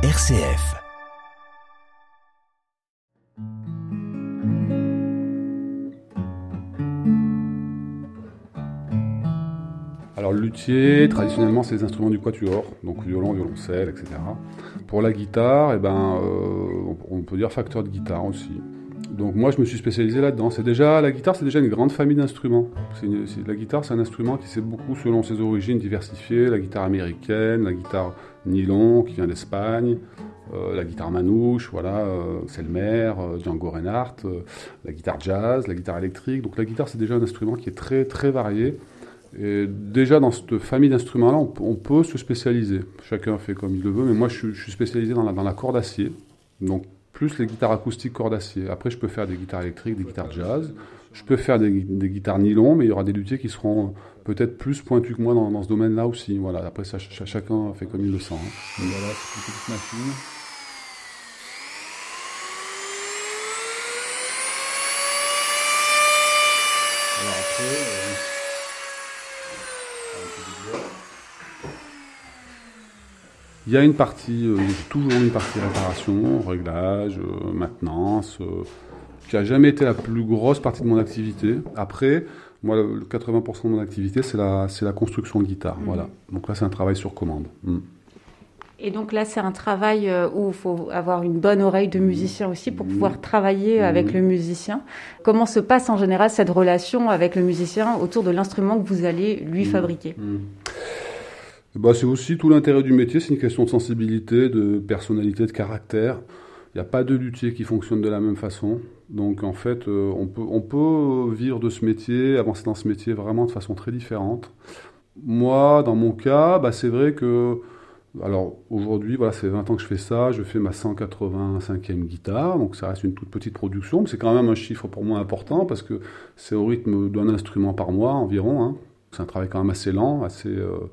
RCF. Alors le luthier, traditionnellement, c'est les instruments du quatuor, donc violon, violoncelle, etc. Pour la guitare, eh ben, euh, on peut dire facteur de guitare aussi. Donc moi, je me suis spécialisé là-dedans. C'est déjà la guitare, c'est déjà une grande famille d'instruments. la guitare, c'est un instrument qui s'est beaucoup, selon ses origines, diversifié. La guitare américaine, la guitare nylon qui vient d'Espagne, euh, la guitare manouche, voilà, euh, Selmer, euh, Django Reinhardt, euh, la guitare jazz, la guitare électrique. Donc la guitare, c'est déjà un instrument qui est très très varié. Et déjà dans cette famille d'instruments-là, on, peut se spécialiser. Chacun fait comme il le veut, mais moi je, suis spécialisé dans la, dans la corde d'acier. Donc plus les guitares acoustiques cordes d'acier. Après, je peux faire des guitares électriques, des guitares jazz. Je peux faire des, guitares nylon, mais il y aura des luthiers qui seront peut-être plus pointus que moi dans, ce domaine-là aussi. Voilà. Après, ça, chacun fait comme il le sent. Hein. Voilà, c'est une petite machine. Alors après, euh, Il y a une partie, euh, toujours une partie réparation, réglage, euh, maintenance, euh, qui a jamais été la plus grosse partie de mon activité. Après, moi, le 80% de mon activité, c'est la, c'est la construction de guitare. Mmh. Voilà. Donc là, c'est un travail sur commande. Mmh. Et donc là, c'est un travail où il faut avoir une bonne oreille de musicien aussi pour pouvoir travailler avec le musicien. Comment se passe en général cette relation avec le musicien autour de l'instrument que vous allez lui fabriquer? Bah, c'est aussi tout l'intérêt du métier, c'est une question de sensibilité, de personnalité, de caractère. Il n'y a pas de luthier qui fonctionne de la même façon. Donc en fait, euh, on, peut, on peut vivre de ce métier, avancer dans ce métier vraiment de façon très différente. Moi, dans mon cas, bah, c'est vrai que... Alors aujourd'hui, voilà, c'est 20 ans que je fais ça, je fais ma 185e guitare, donc ça reste une toute petite production, mais c'est quand même un chiffre pour moi important parce que c'est au rythme d'un instrument par mois environ. Hein. C'est un travail quand même assez lent, assez... Euh,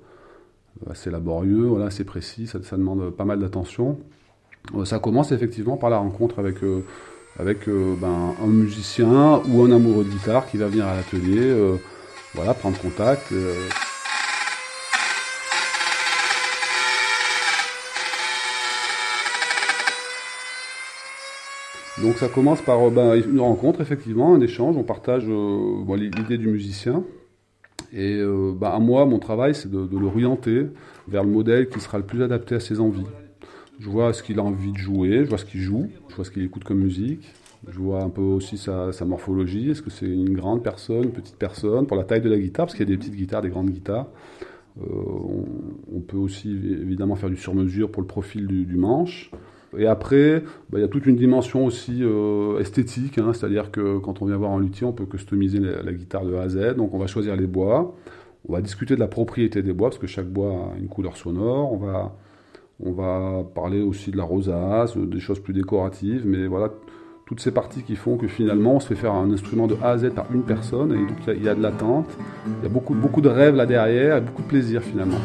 assez laborieux, voilà, assez précis, ça, demande pas mal d'attention. Euh, ça commence effectivement par la rencontre avec, euh, euh, ben, un musicien ou un amoureux de guitare qui va venir à l'atelier, voilà, prendre contact. Donc ça commence par ben, une rencontre, effectivement, un échange, on partage l'idée du musicien, et euh, bah, à moi, mon travail, c'est de, l'orienter vers le modèle qui sera le plus adapté à ses envies. Je vois ce qu'il a envie de jouer, je vois ce qu'il joue, je vois ce qu'il écoute comme musique, je vois un peu aussi sa, morphologie. Est-ce que c'est une grande personne, une petite personne, pour la taille de la guitare, parce qu'il y a des petites guitares, des grandes guitares. Euh, on, peut aussi évidemment faire du sur-mesure pour le profil du manche. Et après, bah, il y a toute une dimension aussi euh, esthétique, hein, c'est-à-dire que quand on vient voir un luthier, on peut customiser la, guitare de A à Z. Donc on va choisir les bois, on va discuter de la propriété des bois, parce que chaque bois a une couleur sonore. On va, on va parler aussi de la rosace, des choses plus décoratives, mais voilà, toutes ces parties qui font que finalement on se fait faire un instrument de A à Z par une personne, et donc il y, a de l'attente, il y a beaucoup, beaucoup de rêves là derrière, et beaucoup de plaisir finalement.